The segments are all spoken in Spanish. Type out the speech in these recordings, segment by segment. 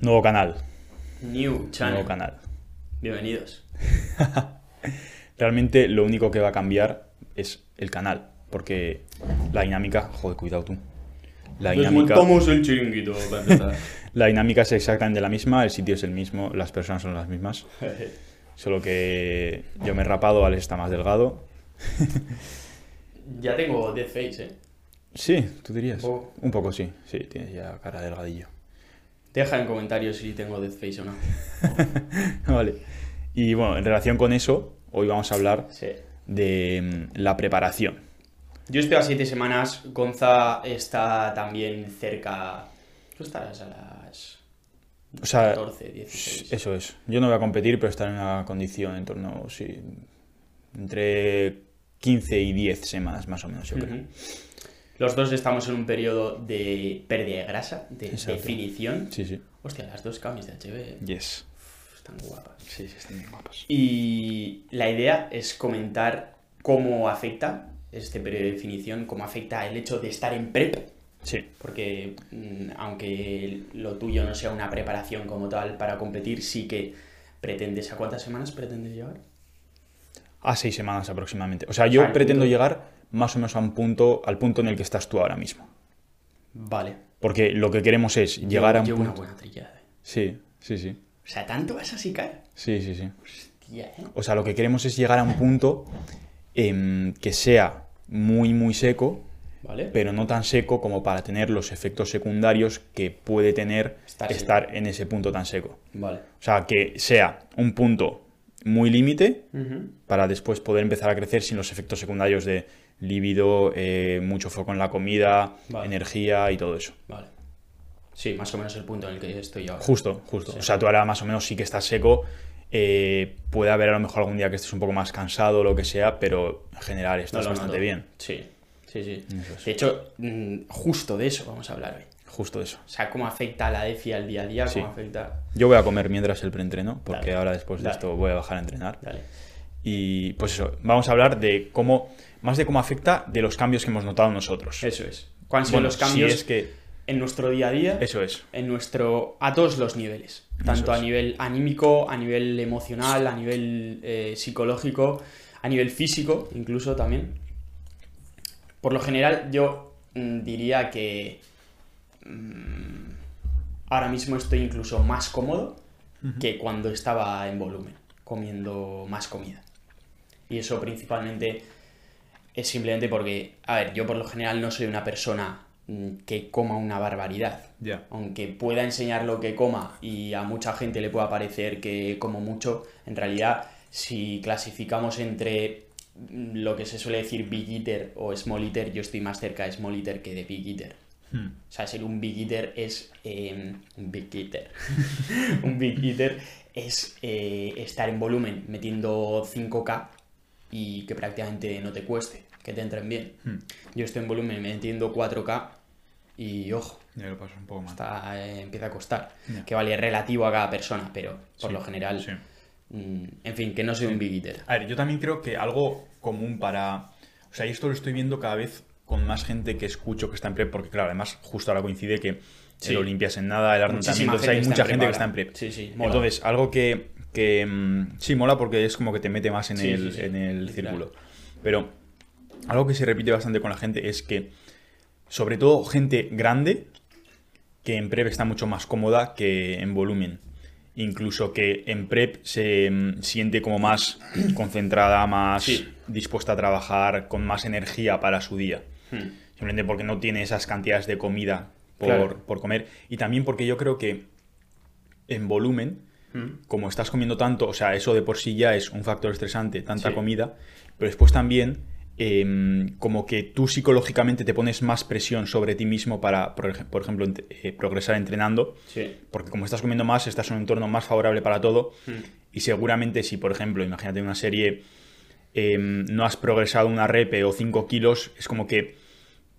Nuevo canal. New Channel. Nuevo canal. Bienvenidos. Realmente lo único que va a cambiar es el canal. Porque la dinámica. Joder, cuidado tú. La dinámica, el chiringuito para empezar. la dinámica es exactamente la misma, el sitio es el mismo, las personas son las mismas. Solo que yo me he rapado, Alex está más delgado. ya tengo Dead Face, ¿eh? Sí, tú dirías. Poco. Un poco sí, sí, tienes ya cara delgadillo. Deja en comentarios si tengo Dead Face o no. vale. Y bueno, en relación con eso, hoy vamos a hablar Sí. de mm, la preparación. Yo estoy a 7 semanas. Gonza está también cerca. Tú estarás a las O sea, 14, 16. eso es. Yo no voy a competir, pero estar en una condición en torno, sí, entre 15 y 10 semanas más o menos, yo creo. Ujú. Los dos estamos en un periodo de pérdida de grasa, de Exacto. definición. Sí, sí. Hostia, las dos camis de HB Yes. están guapas. Sí, sí, están guapas. Y la idea es comentar cómo afecta este periodo de definición, cómo afecta el hecho de estar en prep, Sí. porque mm, aunque lo tuyo no sea una preparación como tal para competir, sí que pretendes. ¿A cuántas semanas pretendes llegar? A seis semanas aproximadamente. O sea, yo pretendo punto- llegar más o menos a un punto, al punto en el que estás tú ahora mismo. Vale. Porque lo que queremos es llegar a un Llevo una punto... buena trillada. eh. Sí, sí, sí. O sea, ¿tanto vas a sicar? Sí, sí, sí. Hostia, ¿eh? O sea, lo que queremos es llegar a un punto em, que sea muy, muy seco, ¿Vale? pero no tan seco como para tener los efectos secundarios que puede tener Estar en ese punto tan seco. Vale. O sea, que sea un punto muy límite para después poder empezar a crecer sin los efectos secundarios de líbido, eh, mucho foco en la comida, Vale. energía y todo eso. Vale. Sí, más o menos el punto en el que estoy ahora. Justo, justo. Sí. O sea, tú ahora más o menos sí que estás seco. eh, puede haber a lo mejor algún día que estés un poco más cansado o lo que sea, pero en general estás bastante noto. bien. Sí, sí, sí. Es. De hecho, mm, justo de eso vamos a hablar hoy. Justo eso. O sea, cómo afecta a la DEFI al día a día, Sí. cómo afecta... Yo voy a comer mientras el preentreno, porque Dale. ahora después de Dale. esto voy a bajar a entrenar. Dale. Y pues eso, vamos a hablar de cómo, más de cómo afecta de los cambios que hemos notado nosotros. Eso es. ¿Cuáles son Bueno, los cambios si es que en nuestro día a día? eso es. En nuestro... A todos los niveles. Tanto es. a nivel anímico, a nivel emocional, a nivel eh, psicológico, a nivel físico, incluso también. Por lo general, yo mm, diría que mm, ahora mismo estoy incluso más cómodo que cuando estaba en volumen, comiendo más comida. Y eso principalmente es simplemente porque, a ver, yo por lo general no soy una persona mm, que coma una barbaridad. Aunque pueda enseñar lo que coma y a mucha gente le pueda parecer que como mucho, en realidad, si clasificamos entre mm, lo que se suele decir Big Eater o Small Eater, yo estoy más cerca de Small Eater que de Big Eater. Hmm. O sea, ser un Big Eater es. eh, un Big Eater. un Big Eater es eh, estar en volumen metiendo 5K y que prácticamente no te cueste, que te entren bien. Hmm. Yo estoy en volumen metiendo 4K y ojo, Ya lo paso un poco más. está, eh, empieza a costar. Que vale relativo a cada persona, pero por Sí, lo general. sí. mm, en fin, que no soy un Big Eater. A ver, yo también creo que algo común para. O sea, y esto lo estoy viendo cada vez con más gente que escucho que está en prep, porque claro, además justo ahora coincide que Sí. el Olimpias en nada, el Arnold también, entonces hay mucha gente que está en prep. Sí, sí, mola. Entonces, algo que, que mm, sí mola porque es como que te mete más en el, en el círculo. Pero algo que se repite bastante con la gente es que, sobre todo gente grande, que en prep está mucho más cómoda que en volumen. Incluso que en prep se mm, siente como más concentrada, más Sí. dispuesta a trabajar, con más energía para su día. Hmm. Simplemente porque no tiene esas cantidades de comida por, Claro. por comer. Y también porque yo creo que en volumen, Hmm. como estás comiendo tanto, o sea, eso de por sí ya es un factor estresante, tanta Sí. comida, pero después también em, como que tú psicológicamente te pones más presión sobre ti mismo para, por, ej- por ejemplo, ent- eh, progresar entrenando, Sí. porque como estás comiendo más, estás en un entorno más favorable para todo, Hmm. y seguramente si, por ejemplo, imagínate una serie, em, no has progresado una repe o 5 kilos, es como que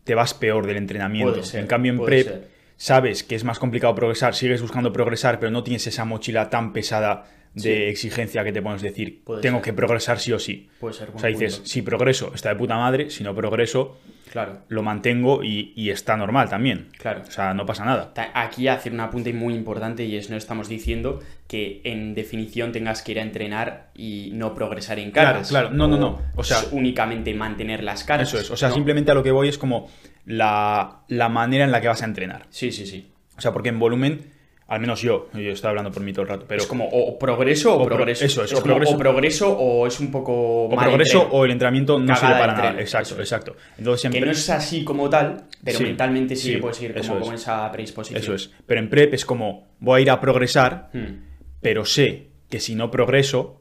te vas peor del entrenamiento. Ser, en cambio, en prep, ser. sabes que es más complicado progresar, sigues buscando progresar, pero no tienes esa mochila tan pesada de Sí. exigencia que te pones decir, Puede tengo ser. que progresar sí o sí. Puede ser. O sea, dices, punto. si progreso está de puta madre, si no progreso Claro, lo mantengo y, y está normal también. claro. O sea, no pasa nada. Aquí hacer un apunte muy importante y es no estamos diciendo que en definición tengas que ir a entrenar y no progresar en Claro, cargas. claro. No, no, no. O sea- únicamente mantener las cargas. Eso es. O sea, ¿no? simplemente a lo que voy es como la, la manera en la que vas a entrenar. Sí, sí, sí. O sea, porque en volumen, al menos yo, yo estoy hablando por mí todo el rato, pero es como o progreso o, o pro- progreso. eso es, o progreso. o progreso o es un poco o mal progreso entreno. o el entrenamiento no Cagada sirve para nada. Exacto, es. exacto. Entonces siempre Que no es así como tal, pero Sí, mentalmente sí, sí, que puedes ir como es. con esa predisposición. eso es. Pero en prep es como voy a ir a progresar, Hmm, pero sé que si no progreso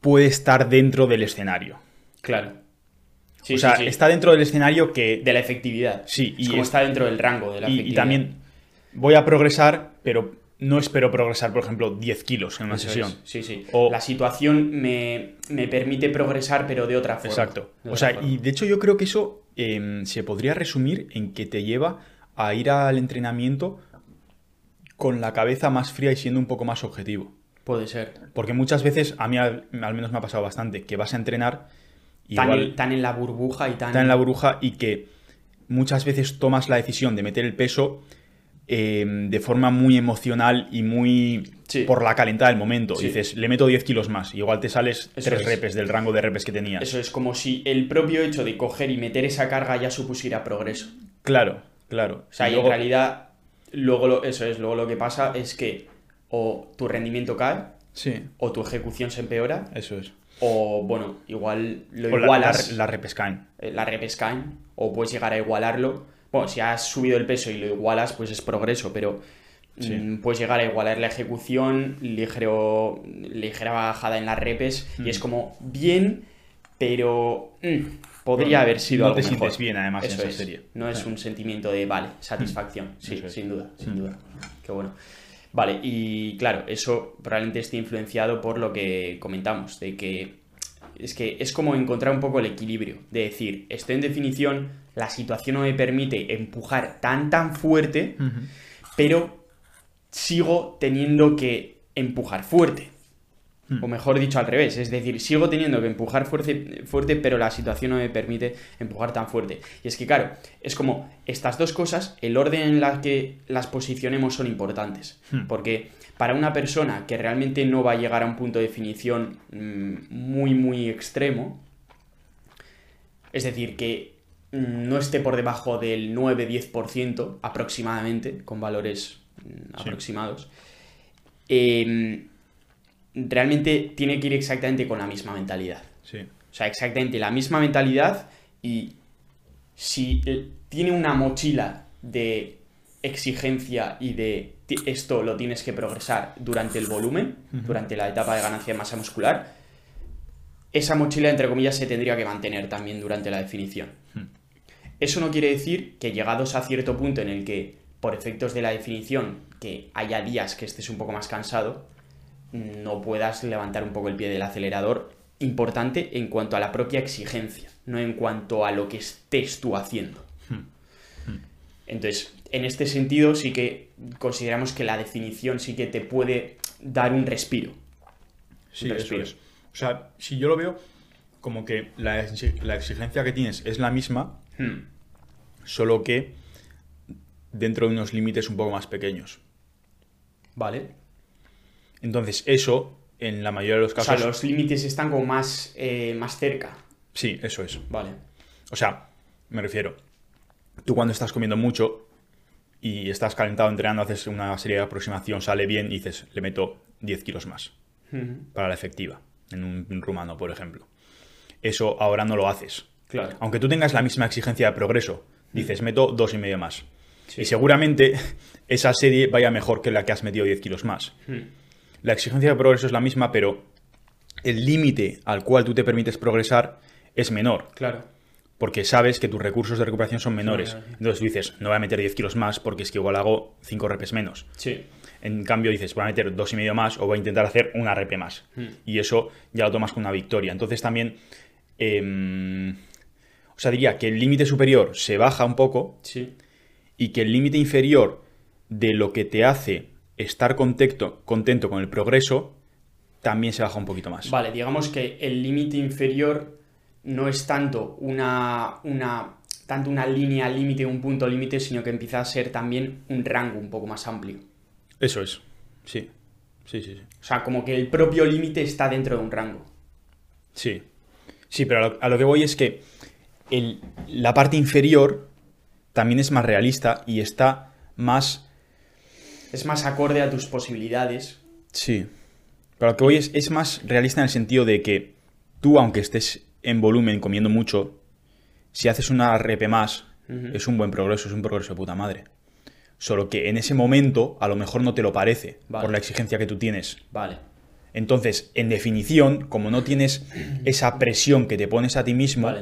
puede estar dentro del escenario. Claro. Sí, o sea, sí, está dentro del escenario que de la efectividad. Sí, Es y como es- está dentro del rango de la y, y efectividad. también voy a progresar, pero no espero progresar, por ejemplo, 10 kilos en una Eso sesión. es, Sí, sí. O- La situación me, me permite progresar, pero de otra forma. Exacto. O sea, forma. y de hecho yo creo que eso em, se podría resumir en que te lleva a ir al entrenamiento con la cabeza más fría y siendo un poco más objetivo. Puede ser. Porque muchas veces, a mí al, al menos me ha pasado bastante, que vas a entrenar y Tan, igual en, tan en la burbuja y tan... está en la burbuja y que muchas veces tomas la decisión de meter el peso em, de forma muy emocional y muy Sí. por la calentada del momento. Sí. Dices, le meto 10 kilos más, y igual te sales Eso 3 es. repes del rango de repes que tenías. Eso es como si el propio hecho de coger y meter esa carga ya supusiera progreso. Claro, claro. O sea, Y y luego- en realidad, luego lo, eso es, luego lo que pasa es que o tu rendimiento cae, Sí, o tu ejecución se empeora, eso es. o bueno, igual lo O la- igualas, la, la repes caen. eh, la repes caen, o puedes llegar a igualarlo. Bueno, si has subido el peso y lo igualas, pues es progreso, pero Sí. mm, puedes llegar a igualar la ejecución, ligero, ligera bajada en las repes, y Mm. es como bien, pero mm, podría No- haber sido no algo te mejor. sientes bien, además, en Eso esa es. serie. No es Sí. un sentimiento de, vale, satisfacción. Sí, es. sin duda, sin Mm. duda. Qué bueno. Vale, y claro, eso probablemente esté influenciado por lo que comentamos, de que es que es como encontrar un poco el equilibrio, de decir, estoy en definición, la situación no me permite empujar tan tan fuerte, pero sigo teniendo que empujar fuerte. Hmm. O mejor dicho, al revés. Es decir, sigo teniendo que empujar fuerte, fuerte, pero la situación no me permite empujar tan fuerte. Y es que, claro, es como estas dos cosas, el orden en la que las posicionemos son importantes. Hmm. Porque para una persona que realmente no va a llegar a un punto de definición mm, muy, muy extremo, es decir, que mm, no esté por debajo del 9-10% aproximadamente, con valores mm, aproximados, eh, realmente tiene que ir exactamente con la misma mentalidad. Sí. O sea, exactamente la misma mentalidad y si tiene una mochila de exigencia y de esto lo tienes que progresar durante el volumen, durante la etapa de ganancia de masa muscular, esa mochila, entre comillas, se tendría que mantener también durante la definición. Hmm. Eso no quiere decir que llegados a cierto punto en el que, por efectos de la definición, que haya días que estés un poco más cansado, no puedas levantar un poco el pie del acelerador. Importante en cuanto a la propia exigencia, no en cuanto a lo que estés tú haciendo. Entonces, en este sentido sí que consideramos que la definición sí que te puede dar un respiro. Sí, Un eso respiro. es. O sea, si yo lo veo como que la exigencia que tienes es la misma, Hmm. solo que dentro de unos límites un poco más pequeños. Vale. Entonces, eso, en la mayoría de los O casos. sea, los límites están como más, eh, más cerca. Sí, eso es. Vale. O sea, me refiero. Tú cuando estás comiendo mucho y estás calentado entrenando, haces una serie de aproximación, sale bien y dices, le meto 10 kilos más para la efectiva, en un rumano, por ejemplo. Eso ahora no lo haces. Claro. Aunque tú tengas la misma exigencia de progreso, dices, meto dos y medio más. Sí. Y seguramente esa serie vaya mejor que la que has metido 10 kilos más. Hmm. La exigencia de progreso es la misma, pero el límite al cual tú te permites progresar es menor. Claro. Porque sabes que tus recursos de recuperación son menores. menores. Entonces tú dices, no voy a meter 10 kilos más porque es que igual hago 5 repes menos. Sí. En cambio dices, voy a meter dos y medio más o voy a intentar hacer una repe más. Hmm. Y eso ya lo tomas como una victoria. Entonces también, em, o sea, diría que el límite superior se baja un poco Sí. y que el límite inferior de lo que te hace estar contento, contento con el progreso también se baja un poquito más. Vale, digamos que el límite inferior no es tanto una, una, tanto una línea límite, un punto límite, sino que empieza a ser también un rango un poco más amplio. Eso es, sí. Sí, sí, sí. O sea, como que el propio límite está dentro de un rango. Sí. Sí, pero a lo, a lo que voy es que el- la parte inferior también es más realista y está más... Es más acorde a tus posibilidades. Sí. Pero lo que voy es, es más realista en el sentido de que tú, aunque estés en volumen comiendo mucho, si haces una repe más, es un buen progreso, es un progreso de puta madre. Solo que en ese momento a lo mejor no te lo parece Vale. por la exigencia que tú tienes. Vale. Entonces, en definición, como no tienes esa presión que te pones a ti mismo, Vale,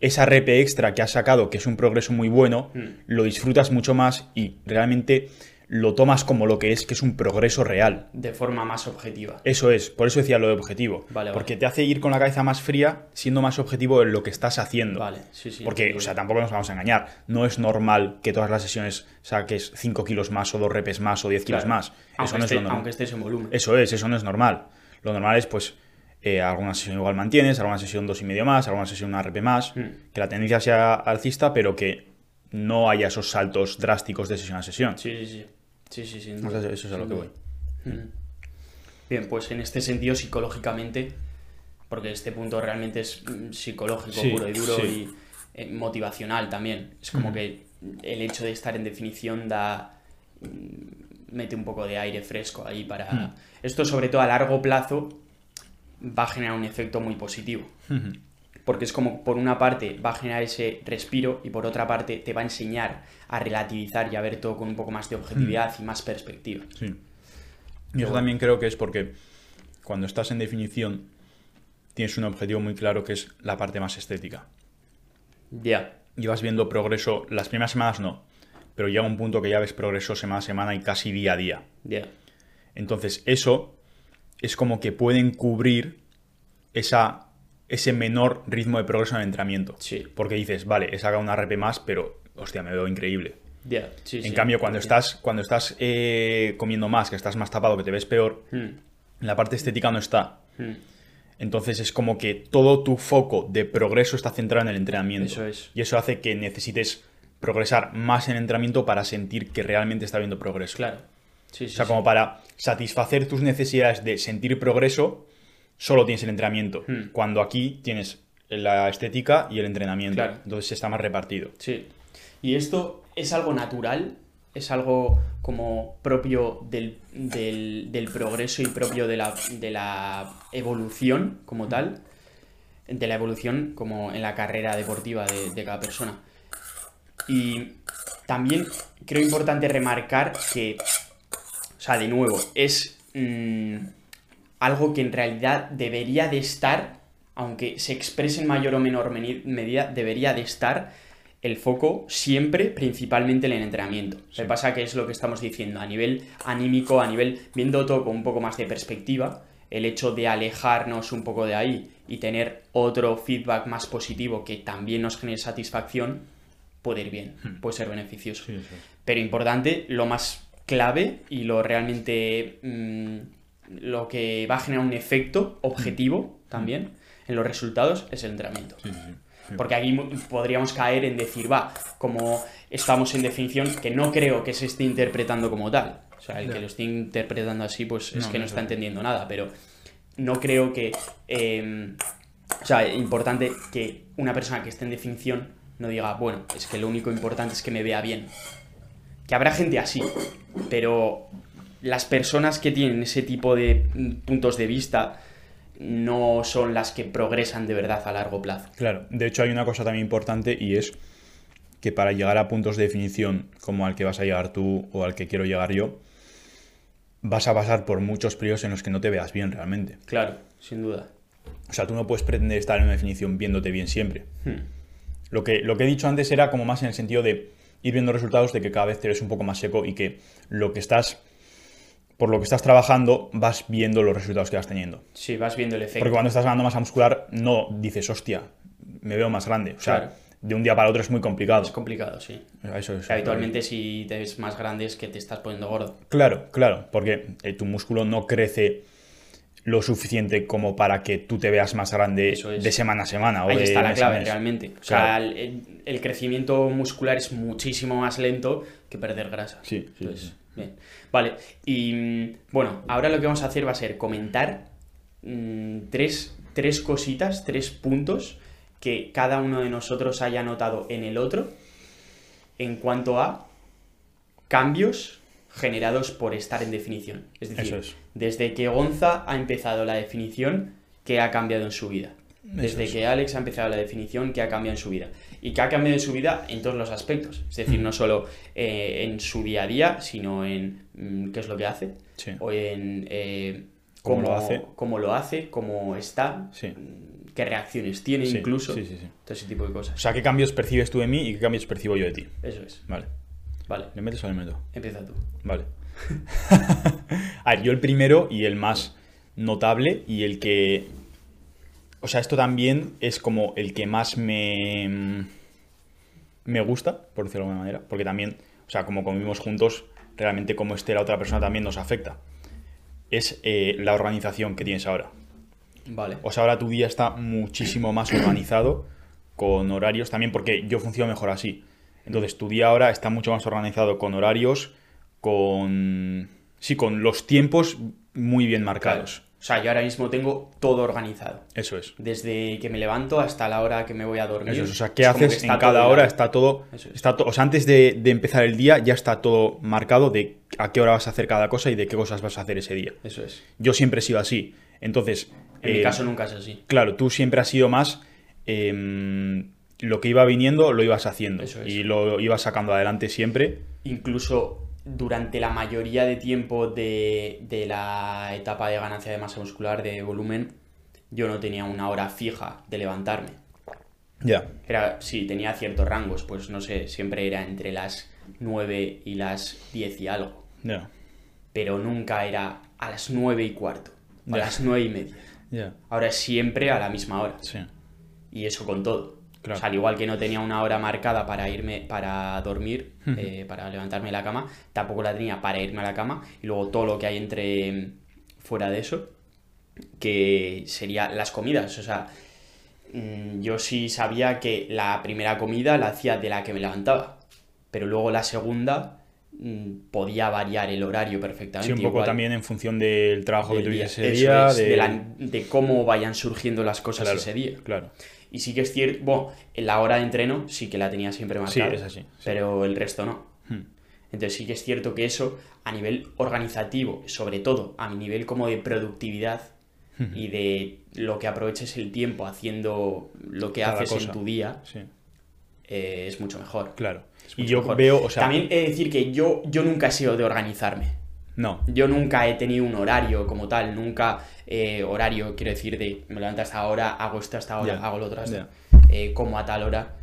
esa repe extra que has sacado, que es un progreso muy bueno, Mm. lo disfrutas mucho más y realmente lo tomas como lo que es, que es un progreso real. De forma más objetiva. Eso es, por eso decía lo de objetivo. Vale, vale. porque te hace ir con la cabeza más fría, siendo más objetivo en lo que estás haciendo. Vale, sí, sí. Porque, o sea, tampoco nos vamos a engañar. No es normal que todas las sesiones saques 5 kilos más o 2 repes más o 10 kilos más. Eso aunque, no esté- es lo normal. aunque estés en volumen. Eso es, eso no es normal. Lo normal es, pues, eh, alguna sesión igual mantienes, alguna sesión dos y medio más, alguna sesión una RP más, Mm. que la tendencia sea alcista, pero que no haya esos saltos drásticos de sesión a sesión. Sí, sí, sí. Sí, sí, sin O sea, duda. eso es a lo que voy. Mm. Bien, pues en este sentido, psicológicamente, porque este punto realmente es mm, psicológico, Sí, puro y duro sí. y eh, motivacional también. Es como que el hecho de estar en definición da. mm, mete un poco de aire fresco ahí para. Mm. Esto, sobre todo a largo plazo, va a generar un efecto muy positivo. Ujú. Porque es como, por una parte, va a generar ese respiro y por otra parte, te va a enseñar a relativizar y a ver todo con un poco más de objetividad y más perspectiva. Sí. Y eso bueno. también creo que es porque cuando estás en definición tienes un objetivo muy claro que es la parte más estética. Ya. Y vas viendo progreso, las primeras semanas no, pero llega un punto que ya ves progreso semana a semana y casi día a día. Ya. Entonces eso es como que pueden cubrir esa, ese menor ritmo de progreso en el entrenamiento. Sí. Porque dices, vale, he sacado una RP más, pero hostia, me veo increíble. Sí, en sí. cambio, cuando estás, cuando estás eh, comiendo más, que estás más tapado, que te ves peor, Mm, la parte estética no está. mm. Entonces es como que todo tu foco de progreso está centrado en el entrenamiento. Eso es. Y eso hace que necesites progresar más en el entrenamiento para sentir que realmente está habiendo progreso. Claro. Sí. O sea, como para satisfacer tus necesidades de sentir progreso, solo tienes el entrenamiento. Hmm. Cuando aquí tienes la estética y el entrenamiento. Claro. Entonces está más repartido. Sí. ¿Y esto es algo natural? ¿Es algo como propio del, del- del progreso y propio de la, de la evolución como tal? De la evolución como en la carrera deportiva de, de cada persona. Y también creo importante remarcar que, o sea, de nuevo, es mm, algo que en realidad debería de estar, aunque se exprese en mayor o menor medida, debería de estar el foco siempre, principalmente en el entrenamiento. Que pasa que es lo que estamos diciendo, a nivel anímico, a nivel, viendo todo con un poco más de perspectiva, el hecho de alejarnos un poco de ahí y tener otro feedback más positivo que también nos genere satisfacción, puede ir bien, puede ser beneficioso. Pero importante, lo más clave y lo realmente mm, lo que va a generar un efecto objetivo también en los resultados es el entrenamiento. Porque aquí podríamos caer en decir, va, como estamos en definición, que no creo que se esté interpretando como tal. O sea, el que lo esté interpretando así, pues es No, que no no es está entendiendo nada. Pero no creo que. eh, o sea, importante que una persona que esté en definición no diga, bueno, es que lo único importante es que me vea bien. Que habrá gente así, pero las personas que tienen ese tipo de puntos de vista no son las que progresan de verdad a largo plazo. Claro, de hecho hay una cosa también importante y es que para llegar a puntos de definición como al que vas a llegar tú o al que quiero llegar yo, vas a pasar por muchos periodos en los que no te veas bien realmente. Claro, sin duda. O sea, tú no puedes pretender estar en una definición viéndote bien siempre. Hmm. Lo que, lo que he dicho antes era como más en el sentido de ir viendo resultados de que cada vez te ves un poco más seco y que lo que estás, por lo que estás trabajando, vas viendo los resultados que vas teniendo. Sí, vas viendo el efecto. Porque cuando estás ganando masa muscular, no dices, hostia, me veo más grande. O sea, Claro. de un día para otro es muy complicado. Es complicado, sí. Eso es. Que habitualmente si te ves más grande es que te estás poniendo gordo. Claro, claro, porque eh, tu músculo no crece lo suficiente como para que tú te veas más grande es. de semana a semana. O Ahí de está la clave, realmente. O sea, Claro. el, crecimiento muscular es muchísimo más lento que perder grasa. Sí, sí. Bien. Vale, y mm, bueno, ahora lo que vamos a hacer va a ser comentar mm, tres, tres cositas, tres puntos que cada uno de nosotros haya notado en el otro en cuanto a cambios generados por estar en definición. Es decir, es. desde que Gonza ha empezado la definición, ¿qué ha cambiado en su vida? Desde es. que Alex ha empezado la definición, ¿qué ha cambiado en su vida? Y que ha cambiado en su vida en todos los aspectos. Es decir, no solo eh, en su día a día, sino en mm, qué es lo que hace, Sí. o en eh, Cómo lo hace. cómo lo hace, cómo está, Sí. mm, qué reacciones tiene Sí, incluso, sí, sí, sí. todo ese tipo de O cosas. sea, ¿qué cambios percibes tú de mí y qué cambios percibo yo de ti? Eso es. Vale. Vale, ¿Le metes o le meto? empieza tú. Vale. a ver, yo el primero y el más notable y el que... O sea, esto también es como el que más me... Me gusta, por decirlo de alguna manera. Porque también, o sea, como convivimos juntos, realmente como esté la otra persona también nos afecta. Es eh, la organización que tienes ahora. Vale. O sea, ahora tu día está muchísimo más organizado, con horarios también, porque yo funciono mejor así. Entonces, tu día ahora está mucho más organizado con horarios, con. Sí, con los tiempos muy bien Claro. O sea, yo ahora mismo tengo todo organizado. Eso es. Desde que me levanto hasta la hora que me voy a dormir. Eso es. O sea, qué Es haces en cada hora, está todo. Eso es. Está to- o sea, antes de, de empezar el día ya está todo marcado de a qué hora vas a hacer cada cosa y de qué cosas vas a hacer ese día. Eso es. Yo siempre he sido así. Entonces. En mi eh, caso nunca es así. Claro, tú siempre has sido más em, lo que iba viniendo lo ibas haciendo Eso es. y lo ibas sacando adelante siempre. Incluso durante la mayoría de tiempo de, de la etapa de ganancia de masa muscular, de volumen, yo no tenía una hora fija de levantarme. Ya. Era, sí, tenía ciertos rangos, pues no sé, siempre era entre las 9 y las 10 y algo. Ya. Pero nunca era a las 9 y cuarto, a las 9 y media. Ahora es siempre a la misma hora. Sí. Y eso con todo. Claro. O sea, al igual que no tenía una hora marcada para irme, para dormir, eh, para levantarme de la cama, tampoco la tenía para irme a la cama. Y luego todo lo que hay entre mm, fuera de eso, que sería las comidas. O sea, mm, yo sí sabía que la primera comida la hacía de la que me levantaba. Pero luego la segunda podía variar el horario perfectamente. Sí, un poco igual también en función del trabajo que del tuvieses ese día. es, de... de, la- de cómo vayan surgiendo las cosas Claro, ese día. Claro. Y sí que es cierto, bueno, en la hora de entreno sí que la tenía siempre marcada. Sí, es así, sí. Pero el resto no. Hmm. Entonces sí que es cierto que eso, a nivel organizativo, sobre todo a mi nivel como de productividad y de lo que aproveches el tiempo haciendo lo que Cada haces cosa. en tu día, Sí, eh, es mucho mejor. claro. Y yo mejor. veo, o sea. También he de decir que yo, yo nunca he sido de organizarme. No. Yo nunca he tenido un horario como tal, nunca eh, horario, quiero decir, de me levanto hasta ahora, hago esto hasta ahora, Ya, hago lo otro hasta ya. eh, como a tal hora.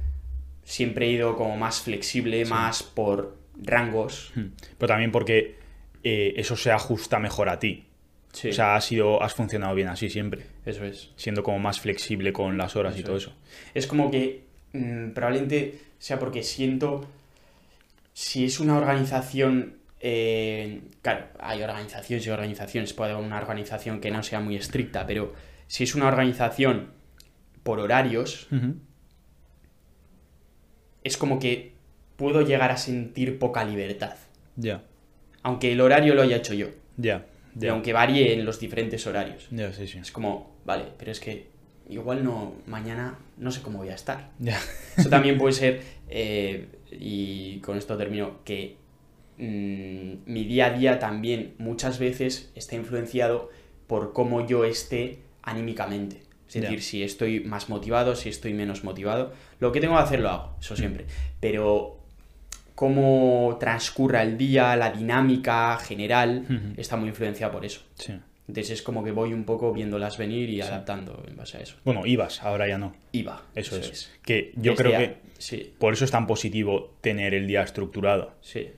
Siempre he ido como más flexible, más por rangos. Hmm. Pero también porque eh, eso se ajusta mejor a ti. Sí, O sea, has, sido, has funcionado bien así siempre. eso es. Siendo como más flexible con las horas y todo es. eso. Es como que mm, probablemente sea porque siento si es una organización eh, claro, hay organizaciones y organizaciones, puede haber una organización que no sea muy estricta, pero si es una organización por horarios, es como que puedo llegar a sentir poca libertad. Ya. Aunque el horario lo haya hecho yo. Ya. Y Ya. aunque varíe en los diferentes horarios. Ya, sí, sí. Es como, vale, pero es que igual no, mañana no sé cómo voy a estar. Eso también puede ser, eh, y con esto termino, que mm, mi día a día también muchas veces está influenciado por cómo yo esté anímicamente. Es decir, si estoy más motivado, si estoy menos motivado. Lo que tengo que hacer lo hago, eso siempre. Pero cómo transcurra el día, la dinámica general, está muy influenciada por eso. Sí. Entonces es como que voy un poco viéndolas venir y adaptando en base a eso. Bueno, ibas, ahora ya no. Iba. Eso, es. Que yo Desde creo a- que Sí, por eso es tan positivo tener el día estructurado. sí,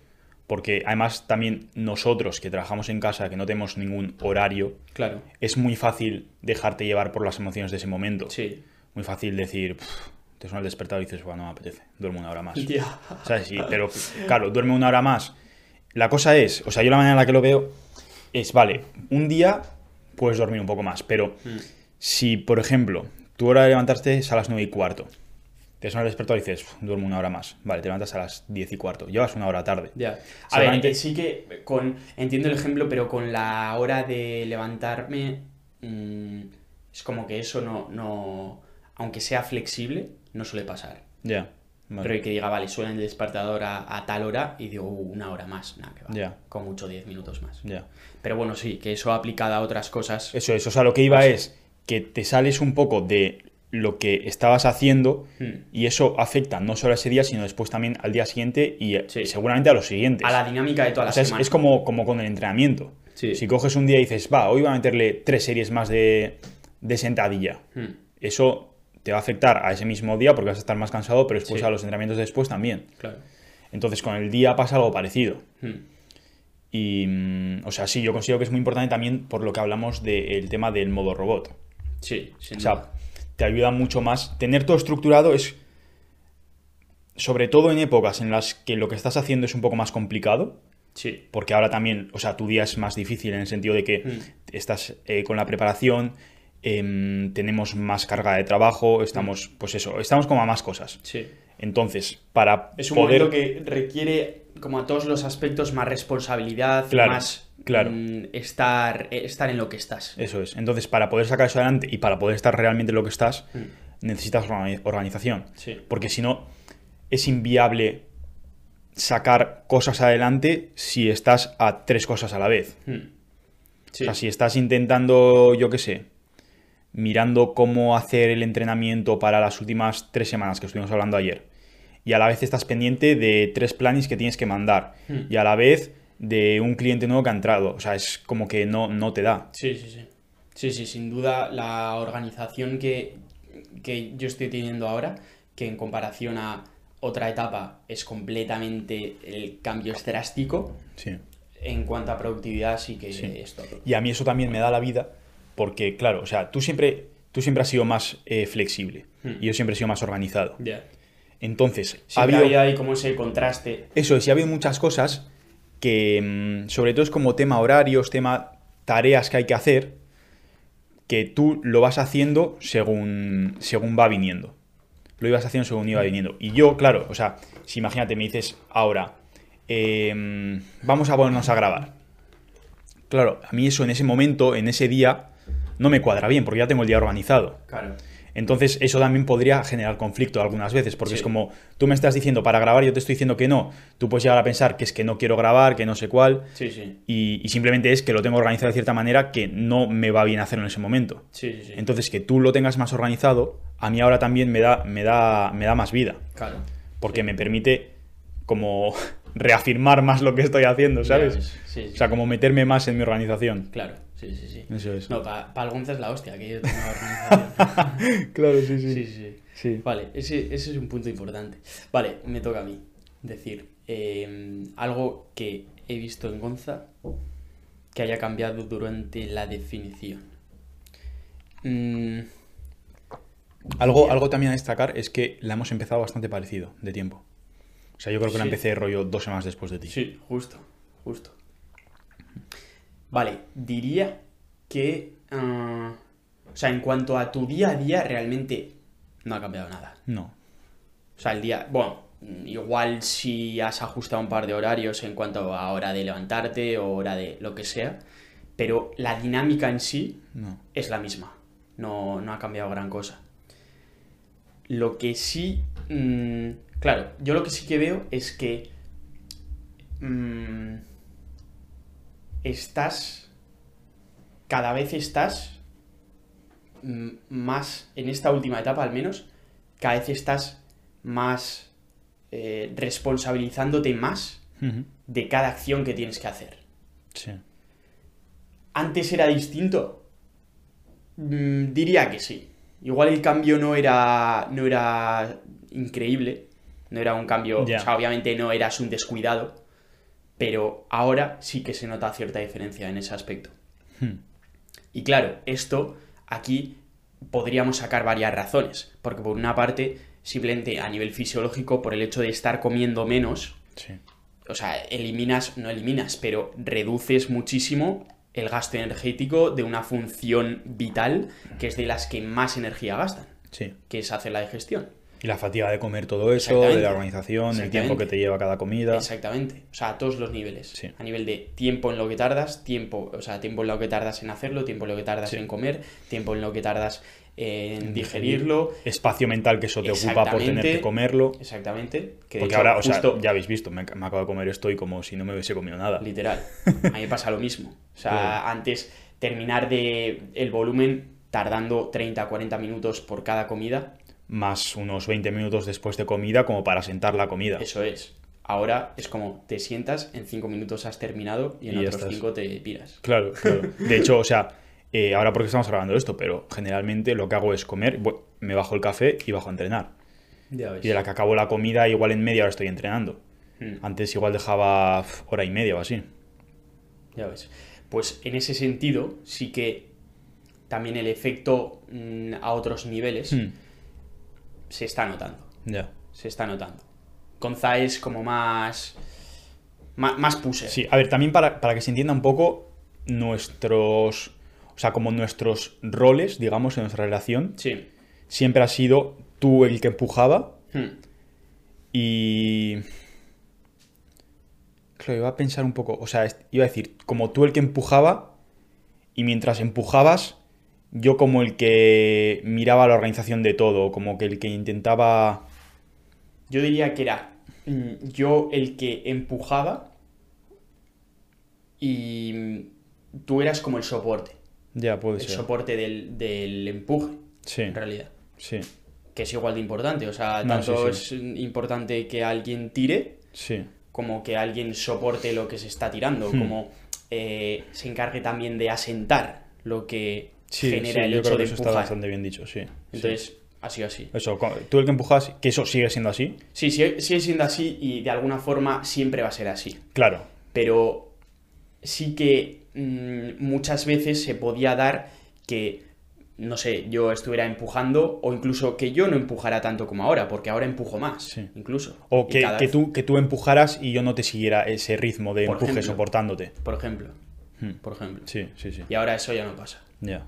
Porque además también nosotros que trabajamos en casa, que no tenemos ningún horario, claro. es muy fácil dejarte llevar por las emociones de ese momento. Sí, Muy fácil decir, "Pff, te suena el despertador y dices, bueno, no me apetece, duermo una hora más. Tío. ¿Sabes? Sí, pero claro, duerme una hora más. La cosa es, o sea, yo la manera en la que lo veo es, vale, un día puedes dormir un poco más, pero Mm. si, por ejemplo, tu hora de levantarte es a las 9 y cuarto, te suena el despertador y dices, "Uf, duermo una hora más, vale, te levantas a las 10 y cuarto, llevas una hora tarde. Ya. A ver, eh, sí que con. Entiendo el ejemplo, pero con la hora de levantarme. mm, es como que eso no, no. Aunque sea flexible, no suele pasar. Ya, vale. Pero que diga, vale, suena el despertador a, a tal hora y digo, "Uh, una hora más. Nada, que va. Con mucho 10 minutos más. Pero bueno, sí, que eso aplicado a otras cosas. Eso es, o sea, lo que iba es que te sales un poco de lo que estabas haciendo Hmm. y eso afecta no solo a ese día, sino después también al día siguiente y eh, Sí. seguramente a los siguientes. A la dinámica de toda la O sea, es, como, como con el entrenamiento. Sí. Si coges un día y dices, va, hoy voy a meterle tres series más de, de sentadilla, Hmm, eso te va a afectar a ese mismo día porque vas a estar más cansado, pero después Sí. a los entrenamientos de después también. Claro. Entonces con el día pasa algo parecido. Hmm, Y, mm, o sea, sí, yo considero que es muy importante también por lo que hablamos del tema del modo robot. Sí, sin O sea, duda. te ayuda mucho más. Tener todo estructurado es, sobre todo en épocas en las que lo que estás haciendo es un poco más complicado, Sí. porque ahora también, o sea, tu día es más difícil en el sentido de que Mm. estás eh, con la preparación, em, tenemos más carga de trabajo, estamos, pues eso, estamos como a más cosas. Sí. Entonces, para Es un poder... momento que requiere, como a todos los aspectos, más responsabilidad, Claro, más claro. mm, estar, eh, estar en lo que estás. Eso es. Entonces, para poder sacar eso adelante y para poder estar realmente en lo que estás, Mm. necesitas organi- organización. Sí. Porque si no, es inviable sacar cosas adelante si estás a tres cosas a la vez. Mm. Sí. O sea, si estás intentando, yo qué sé, mirando cómo hacer el entrenamiento para las últimas tres semanas que estuvimos hablando ayer, y a la vez estás pendiente de tres planes que tienes que mandar, Hmm. y a la vez de un cliente nuevo que ha entrado. O sea, es como que no, no te da. Sí, sí, sí. Sí, sí, sin duda la organización que, que yo estoy teniendo ahora, que en comparación a otra etapa es completamente, el cambio es drástico, Sí. en cuanto a productividad sí que Sí. es todo. Y a mí eso también me da la vida porque, claro, o sea, tú siempre, tú siempre has sido más eh, flexible Hmm. y yo siempre he sido más organizado. Ya. Entonces, ha Siempre habido, había ahí como ese contraste. eso es, y ha habido muchas cosas que, mm, sobre todo es como tema horarios, tema tareas que hay que hacer, que tú lo vas haciendo según, según va viniendo. Lo ibas haciendo según iba viniendo. Y yo, claro, o sea, si imagínate, me dices ahora, em, vamos a ponernos a grabar. Claro, a mí eso en ese momento, en ese día, no me cuadra bien, porque ya tengo el día organizado. Claro. Entonces, eso también podría generar conflicto algunas veces, porque Sí. es como, tú me estás diciendo para grabar, yo te estoy diciendo que no. Tú puedes llegar a pensar que es que no quiero grabar, que no sé cuál, Sí, sí. y, y simplemente es que lo tengo organizado de cierta manera que no me va bien hacerlo en ese momento. Sí, sí, sí. Entonces, que tú lo tengas más organizado, a mí ahora también me da, me da, me da más vida, claro. porque me permite como reafirmar más lo que estoy haciendo, ¿sabes? O sea, como meterme más en mi organización. Claro, sí, sí, sí. Eso es. No, para el Gonza es la hostia, que yo tengo organización. Claro, sí, sí, sí. Sí. Vale, ese, ese es un punto importante. Vale, me toca a mí decir eh, algo que he visto en Gonza que haya cambiado durante la definición. Mm, Algo, algo también a destacar es que la hemos empezado bastante parecido de tiempo. O sea, yo creo que la empecé rollo dos semanas después de ti. sí, justo, justo. Vale, diría que... ah, o sea, en cuanto a tu día a día, realmente no ha cambiado nada. No. O sea, el día, bueno, igual si has ajustado un par de horarios en cuanto a hora de levantarte o hora de lo que sea, pero la dinámica en sí No. es la misma. No, no ha cambiado gran cosa. Lo que sí, mm, claro, yo lo que sí que veo es que mm, estás, cada vez estás mm, más, en esta última etapa al menos, cada vez estás más eh, responsabilizándote más de cada acción que tienes que hacer. Sí. ¿Antes era distinto? Mm, diría que sí. Igual el cambio no era, no era increíble, no era un cambio, o sea, obviamente no eras un descuidado, pero ahora sí que se nota cierta diferencia en ese aspecto. Hmm. Y claro, esto aquí podríamos sacar varias razones, porque por una parte simplemente a nivel fisiológico por el hecho de estar comiendo menos. Sí. O sea, eliminas, no eliminas, pero reduces muchísimo el gasto energético de una función vital que es de las que más energía gastan, Sí. que es hacer la digestión. Y la fatiga de comer todo eso, de la organización, el tiempo que te lleva cada comida. Exactamente. O sea, a todos los niveles. Sí. A nivel de tiempo en lo que tardas, tiempo, o sea, tiempo en lo que tardas en hacerlo, tiempo en lo que tardas Sí. en comer, tiempo en lo que tardas en digerirlo. Espacio mental que eso te ocupa por tener que comerlo. Exactamente. Que Porque hecho, ahora, o justo, sea, ya habéis visto, me, me acabo de comer esto y como si no me hubiese comido nada. literal. A mí me pasa lo mismo. O sea, Claro. antes terminar de el volumen tardando 30, 40 minutos por cada comida, Más unos 20 minutos después de comida como para sentar la comida. eso es. Ahora es como te sientas, en 5 minutos has terminado y en Y otros estás. 5 te piras. Claro, claro. De hecho, o sea, eh, ahora porque estamos grabando esto, pero generalmente lo que hago es comer, bu- me bajo el café y bajo a entrenar. Ya ves. Y de la que acabo la comida, igual en media hora estoy entrenando. Mm. Antes igual dejaba hora y media o así. Ya ves. Pues en ese sentido, sí que también el efecto mm, a otros niveles Hmm, se está notando. Ya. Se está notando. Gonza es como más. Más, más puser. Sí, a ver, también para, para que se entienda un poco nuestros. O sea, como nuestros roles, digamos, en nuestra relación, Sí. siempre ha sido tú el que empujaba Hmm. y. Claro, iba a pensar un poco. O sea, iba a decir, como tú el que empujaba y mientras empujabas, yo como el que miraba la organización de todo, como que el que intentaba. Yo diría que era mm, yo el que empujaba y mm, tú eras como el soporte. Ya, puede El ser. soporte del, del empuje, Sí, en realidad. sí, Que es igual de importante. O sea, No, tanto sí, sí. es importante que alguien tire sí. como que alguien soporte lo que se está tirando, Hmm. como eh, se encargue también de asentar lo que Sí, genera sí, el yo hecho creo de que eso está empujar. bastante bien dicho, sí. sí. Entonces, ha sido así. Eso, tú el que empujas, que eso sigue siendo así, Sí, sigue, sigue siendo así y de alguna forma siempre va a ser así. claro. Pero sí que mm, muchas veces se podía dar que, no sé, yo estuviera empujando o incluso que yo no empujara tanto como ahora, porque ahora empujo más, Sí. incluso. O que, que vez- tú, que tú empujaras y yo no te siguiera ese ritmo de Por empuje ejemplo. soportándote. Por ejemplo, Hmm. por ejemplo. Sí, sí, sí. Y ahora eso ya no pasa. Ya.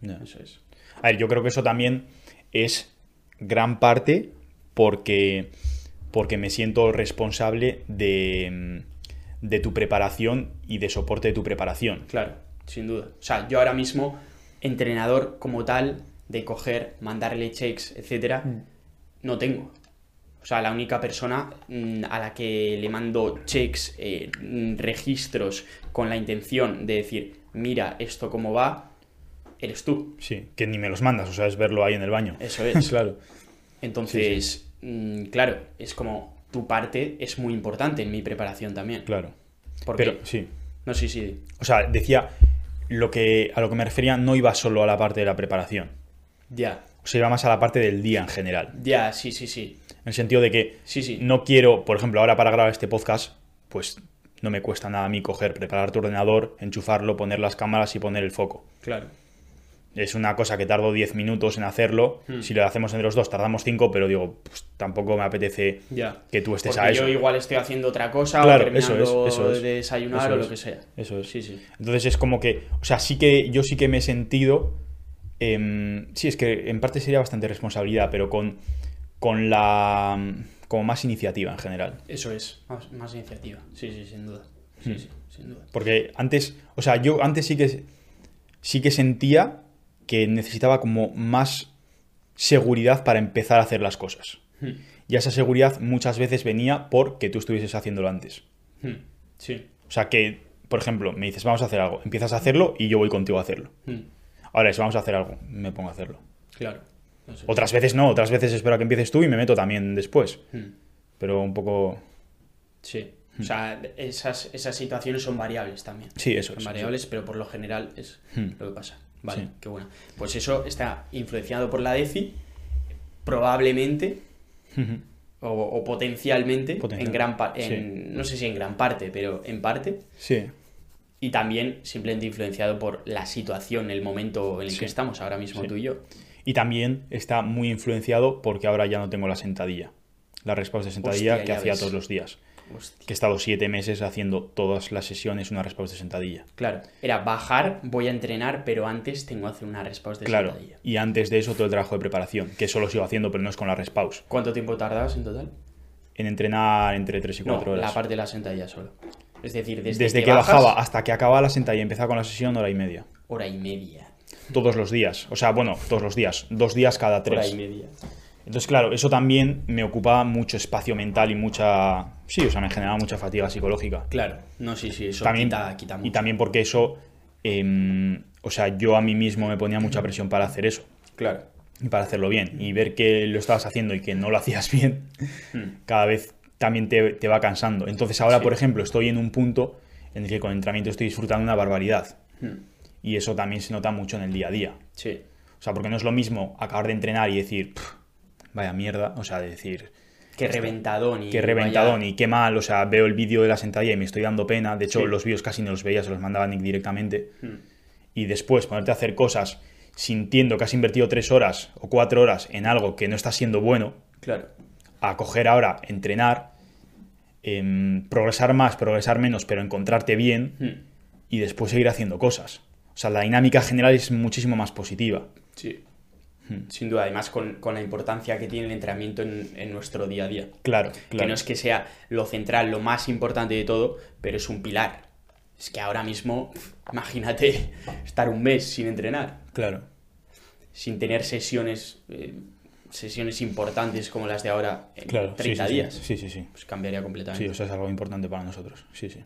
Ya. Eso es. A ver, yo creo que eso también es gran parte porque, porque me siento responsable de, de tu preparación y de soporte de tu preparación. Claro, sin duda. O sea, yo ahora mismo, entrenador como tal, de coger, mandarle checks, etcétera, no tengo. O sea, la única persona mm, a la que le mando checks, eh, mm, registros, con la intención de decir, mira esto cómo va, eres tú. Sí, que ni me los mandas, o sea, es verlo ahí en el baño. Eso es. claro. Entonces, mm, claro, es como tu parte es muy importante en mi preparación también. Claro. Porque, Pero sí. no, sí, sí. O sea, decía, lo que, a lo que me refería no iba solo a la parte de la preparación. Ya, O sea, iba más a la parte del día en general. ya, sí, sí, sí. En el sentido de que Sí, sí. no quiero, por ejemplo, ahora para grabar este podcast, pues no me cuesta nada a mí coger, preparar tu ordenador, enchufarlo, poner las cámaras y poner el foco. Claro. Es una cosa que tardo 10 minutos en hacerlo. Hmm. Si lo hacemos entre los dos, tardamos 5, pero digo, pues tampoco me apetece Ya. que tú estés Porque a eso. yo igual estoy haciendo otra cosa Claro, o terminando eso es, eso es. de desayunar Eso o lo es. que sea. Eso es. Sí, sí. Entonces es como que, o sea, sí que yo sí que me he sentido, em, sí, es que en parte sería bastante responsabilidad, pero con, con la, como más iniciativa en general. Eso es. Más, más iniciativa. Sí, sí, sin duda. Hmm. Sí, sí, sin duda. Porque antes, o sea, yo antes sí que, sí que sentía que necesitaba como más seguridad para empezar a hacer las cosas. Hmm. Y esa seguridad muchas veces venía porque tú estuvieses haciéndolo antes. Hmm. Sí. O sea que, por ejemplo, me dices, vamos a hacer algo, empiezas a hacerlo y yo voy contigo a hacerlo. Hmm. Ahora es, vamos a hacer algo, me pongo a hacerlo. Claro. Eso. Otras veces no, otras veces espero a que empieces tú y me meto también después. Pero un poco... Sí. O sea, esas, esas situaciones son variables también. Sí, eso Son es. variables, pero por lo general es lo que pasa. Vale, Sí. qué bueno. Pues eso está influenciado por la DECI, probablemente o, o potencialmente, Potencial. en gran parte, Sí. no sé si en gran parte, pero en parte, sí, y también simplemente influenciado por la situación, el momento en el Sí. que estamos ahora mismo tú y yo. Y también está muy influenciado porque ahora ya no tengo la sentadilla. La respuesta de sentadilla Hostia, que hacía ves. todos los días. Hostia. Que he estado siete meses haciendo todas las sesiones una respuesta de sentadilla. Claro, era bajar, voy a entrenar, pero antes tengo que hacer una respuesta de Claro. sentadilla. Y antes de eso todo el trabajo de preparación, que eso lo sigo haciendo, pero no es con la respaus. ¿Cuánto tiempo tardabas en total? En entrenar entre 3 y No, 4 horas. la parte de la sentadilla solo. Es decir, desde, Desde, que, bajas, bajaba hasta que acababa la sentadilla y empezaba con la sesión, hora y media. hora y media. Todos los días. O sea, bueno, todos los días. Dos días cada Hora tres. y media. Entonces, claro, eso también me ocupa mucho espacio mental y mucha. Sí, o sea, me generaba mucha fatiga psicológica. Claro, no, sí, sí, eso También, quita, quita mucho. y también porque eso. em, o sea, yo a mí mismo me ponía mucha presión para hacer eso. Claro. Y para hacerlo bien. Y ver que lo estabas haciendo y que no lo hacías bien, cada vez también te, te va cansando. Entonces, ahora, Sí. por ejemplo, estoy en un punto en el que con el entrenamiento estoy disfrutando una barbaridad. Hmm. Y eso también se nota mucho en el día a día. Sí, O sea, porque no es lo mismo acabar de entrenar y decir, "Pff, vaya mierda, o sea, de decir, qué reventadón y qué reventadón vaya- y qué mal, o sea, veo el vídeo de la sentadilla y me estoy dando pena. De hecho, Sí. los vídeos casi no los veía, se los mandaba Nick directamente. Hmm. Y después ponerte a hacer cosas sintiendo que has invertido tres horas o cuatro horas en algo que no está siendo bueno, Claro. a coger ahora, entrenar, em, progresar más, progresar menos, pero encontrarte bien Hmm. y después seguir haciendo cosas. O sea, la dinámica general es muchísimo más positiva. Sí. Sin duda, además con, con la importancia que tiene el entrenamiento en, en nuestro día a día. Claro, Que claro. no es que sea lo central, lo más importante de todo, pero es un pilar. Es que ahora mismo, imagínate estar un mes sin entrenar, Claro. sin tener sesiones, eh, sesiones importantes como las de ahora en Claro, sí, 30 sí, sí. días. Sí, sí, sí. Pues cambiaría completamente. Sí, o sea, es algo importante para nosotros. Sí, sí.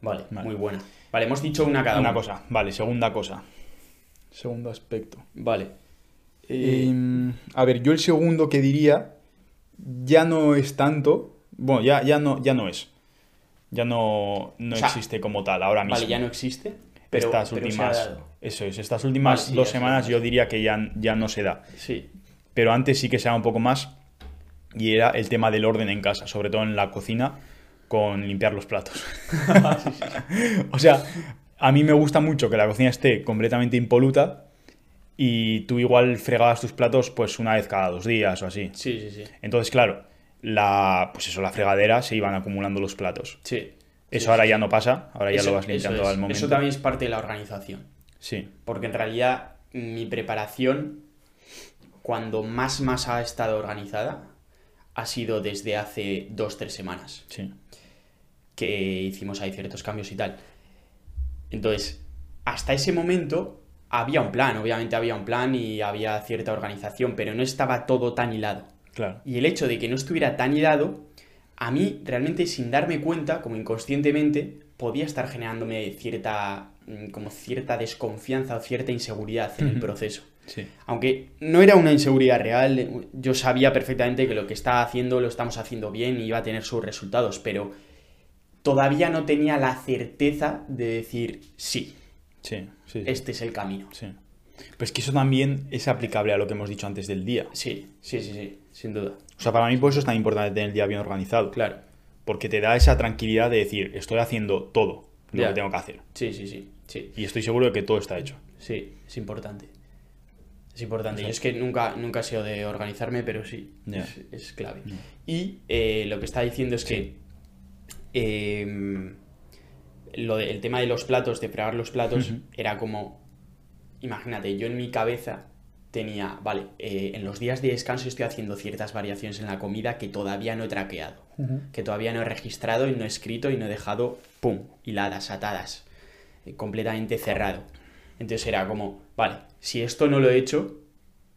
vale, Vale. muy buena. Vale, hemos dicho una cada Una uno. cosa, vale, segunda cosa. Segundo aspecto. Vale. Eh, Em, a ver, yo el segundo que diría ya no es tanto. Bueno, ya, ya, no, ya no es. Ya no, no O sea, existe como tal ahora mismo. vale, ya no existe. Pero, estas pero se ha últimas. dado. Eso es, estas últimas Vale, sí, dos semanas yo diría que ya, ya no se da. Sí. Pero antes sí que se daba un poco más. Y era el tema del orden en casa, sobre todo en la cocina, con limpiar los platos. o sea, a mí me gusta mucho que la cocina esté completamente impoluta y tú igual fregabas tus platos pues una vez cada dos días o así. Sí, sí, sí. Entonces, claro, la, pues eso, la fregadera se iban acumulando los platos. Sí. Eso Sí, ahora sí, ya no pasa, ahora ya Eso- lo vas limpiando es. al momento. Eso también es parte de la organización. Sí, Porque en realidad mi preparación, cuando más más ha estado organizada, ha sido desde hace dos, tres semanas. sí. que hicimos ahí ciertos cambios y tal. Entonces, hasta ese momento había un plan, obviamente había un plan y había cierta organización, pero no estaba todo tan hilado. Claro. Y el hecho de que no estuviera tan hilado, a mí realmente sin darme cuenta, como inconscientemente, podía estar generándome cierta, mm, como cierta desconfianza o cierta inseguridad en el proceso. Sí. Aunque no era una inseguridad real, yo sabía perfectamente que lo que estaba haciendo lo estamos haciendo bien y iba a tener sus resultados, pero todavía no tenía la certeza de decir, sí, Sí, sí. este es el camino. Sí. Pues que eso también es aplicable a lo que hemos dicho antes del día. Sí, sí, sí, sí, sin duda. O sea, para mí por eso es tan importante tener el día bien organizado. Claro. Porque te da esa tranquilidad de decir, estoy haciendo todo lo Ya. que tengo que hacer. Sí, sí, sí, sí, Y estoy seguro de que todo está hecho. sí, es importante. Es importante. Yo es que nunca, nunca he sido de organizarme, pero sí, es, es clave. Y eh, lo que está diciendo es que eh, lo de- el tema de los platos, de fregar los platos, era como, imagínate, yo en mi cabeza tenía, vale, eh, en los días de descanso estoy haciendo ciertas variaciones en la comida que todavía no he traqueado, que todavía no he registrado y no he escrito y no he dejado, pum, hiladas, atadas, eh, completamente cerrado. Entonces era como, vale, si esto no lo he hecho,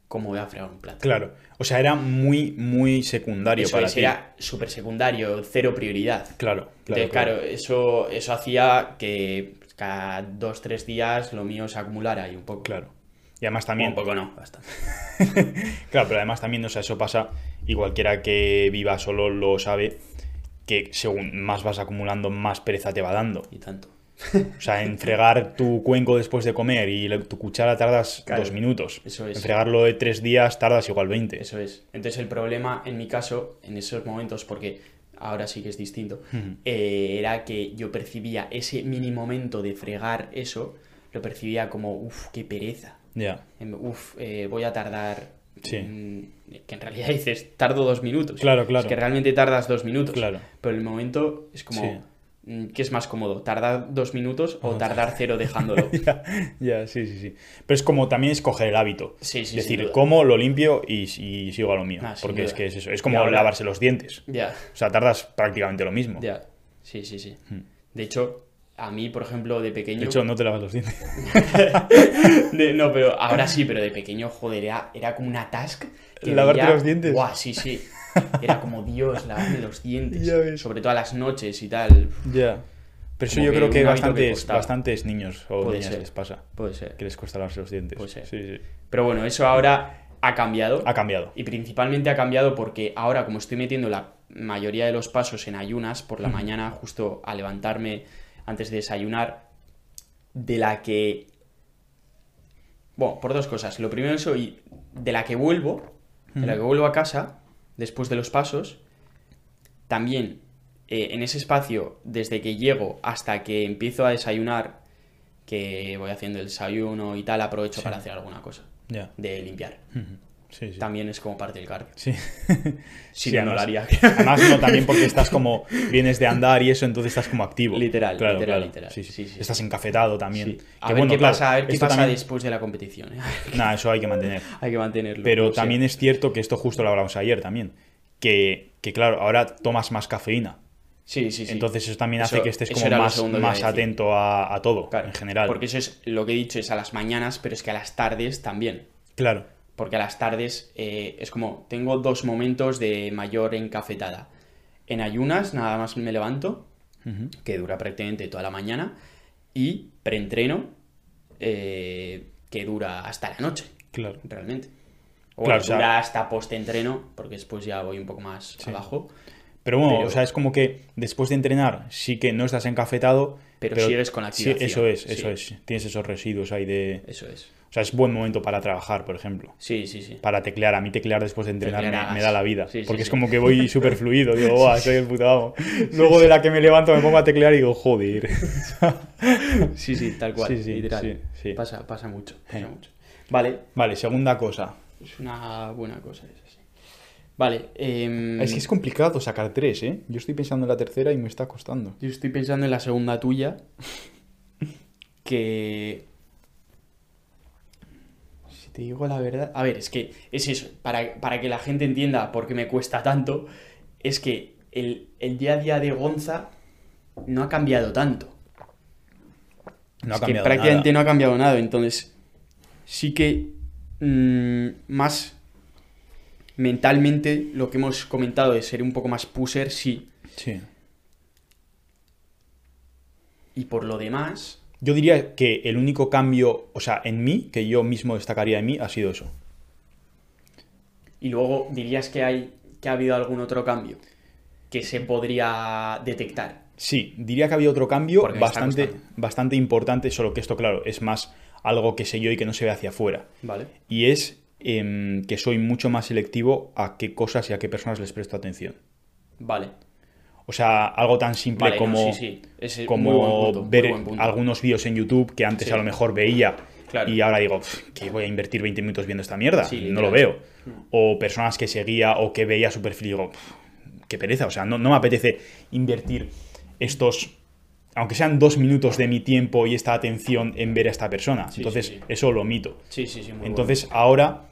¿cómo voy a fregar un plato? Claro. O sea, era muy, muy secundario Eso para es, ti. era súper secundario, cero prioridad. Claro, claro. Entonces, claro, eso, eso hacía que cada dos, tres días lo mío se acumulara ahí un poco. Claro. Y además también. Un poco no, bastante. Claro, pero además también, o sea, eso pasa, y cualquiera que viva solo lo sabe, que según más vas acumulando, más pereza te va dando. Y tanto. O sea, en fregar tu cuenco después de comer y la- tu cuchara tardas Claro, dos minutos. eso es. En fregarlo de tres días tardas igual 20. Eso es. Entonces el problema, en mi caso, en esos momentos, porque ahora sí que es distinto, eh, era que yo percibía ese mini momento de fregar eso, lo percibía como, uff, qué pereza. Ya. En- Uf, eh, voy a tardar. Sí. mm, que en realidad dices, tardo dos minutos. Claro, claro. Es que realmente tardas dos minutos. Claro. Pero el momento es como. Sí. Mm, ¿Qué es más cómodo? ¿Tardar dos minutos o O tardar cero dejándolo? ya, ya, sí, sí, sí. Pero es como también escoger el hábito. Sí, sí, sin Decir, como, lo limpio y, y sigo a lo mío. Ah, porque es que es eso. Es como ahora- lavarse los dientes. ya, O sea, tardas prácticamente lo mismo. ya. Sí, sí, sí. Hmm. De hecho, a mí, por ejemplo, de pequeño. De hecho, no te lavas los dientes. De- no, pero ahora sí, pero de pequeño, joder, era, era como una task. que ¿Lavarte veía- los dientes? Buah, sí, sí. Era como Dios, lavarme los dientes. Sobre todo a las noches y tal. ya. Pero eso Como yo que creo que hábito que bastantes, bastantes niños o Puede niñas ser. les pasa. Puede ser. Que les cuesta lavarse los dientes. Puede ser. Sí, sí. Pero bueno, eso ahora ha cambiado. Ha cambiado. Y principalmente ha cambiado porque ahora, como estoy metiendo la mayoría de los pasos en ayunas por la mañana, justo a levantarme antes de desayunar, de la que. Bueno, por dos cosas. Lo primero, eso, y de la que vuelvo, de la que vuelvo a casa, después de los pasos, también eh, en ese espacio, desde que llego hasta que empiezo a desayunar, que voy haciendo el desayuno y tal, aprovecho Sí. para hacer alguna cosa, de limpiar. Sí, sí. También es como parte del cardio. Sí. Si Sí, no, no lo además- haría. Además, no, también porque estás como, vienes de andar y eso, entonces estás como activo. Literal, Claro, literal, claro. literal. Sí, sí. Estás encafetado también. Sí. A Que ver bueno, qué claro, pasa, a ver qué pasa también- después de la competición. ¿eh? Eso hay que mantener. Hay que mantenerlo. Pero sea. también es cierto que esto justo lo hablamos ayer también. Que, que claro, ahora tomas más cafeína. Sí, sí, sí. Entonces eso también hace Eso- que estés como más, más atento a, a todo en general. Porque eso es lo que he dicho, es a las mañanas, pero es que a las tardes también. Claro. Porque a las tardes eh, es como, tengo dos momentos de mayor encafetada. En ayunas, nada más me levanto, que dura prácticamente toda la mañana, y preentreno, eh, que dura hasta la noche. Claro. realmente. O Claro, bueno, o sea- dura hasta post-entreno, porque después ya voy un poco más Sí. abajo. Pero bueno, Pero- o sea, es como que después de entrenar sí que no estás encafetado. Pero sigues con sí, activación, eso es, sí. eso es. Tienes esos residuos ahí de... Eso es. O sea, es buen momento para trabajar, por ejemplo. Sí, sí, sí. Para teclear. A mí teclear después de entrenar me, da la vida. Sí, sí, porque es sí. como que voy súper fluido. Digo, "Buah, soy el puto amo". Luego de la que me levanto me pongo a teclear y digo, joder. Sí, sí, tal cual. Sí, sí, literal. sí, sí. Pasa, pasa mucho, pasa mucho. Vale, Vale, segunda cosa. es una buena cosa sí. Vale, em, Es que es complicado sacar tres, ¿eh? Yo estoy pensando en la tercera y me está costando. yo estoy pensando en la segunda tuya, que... Si te digo la verdad... A ver, es que es eso, para, para que la gente entienda por qué me cuesta tanto, es que el, el día a día de Gonza no ha cambiado tanto. No ha es que cambiado prácticamente nada. no ha cambiado nada, entonces sí que mm, más mentalmente lo que hemos comentado de ser un poco más pusher, sí. Sí. Y por lo demás, Yo diría que el único cambio, o sea, en mí, que yo mismo destacaría en mí, ha sido eso. y luego dirías que hay que ha habido algún otro cambio que se podría detectar. Sí, diría que había otro cambio Porque bastante, bastante importante, solo que esto, claro, es más algo que sé yo y que no se ve hacia afuera. ¿Vale? Y es em, que soy mucho más selectivo a qué cosas y a qué personas les presto atención. Vale. O sea, algo tan simple Vale, no, como, sí, sí. Es muy como punto, ver algunos vídeos en YouTube que antes Sí. a lo mejor veía Claro. y ahora digo, "Pff, que voy a invertir 20 minutos viendo esta mierda, no lo veo. O personas que seguía o que veía su perfil y digo, "Pff, qué pereza, o sea, no, no me apetece invertir estos, aunque sean dos minutos de mi tiempo y esta atención en ver a esta persona. Sí, Entonces, sí, sí. eso lo omito. Sí, sí, sí. Muy Entonces, ahora,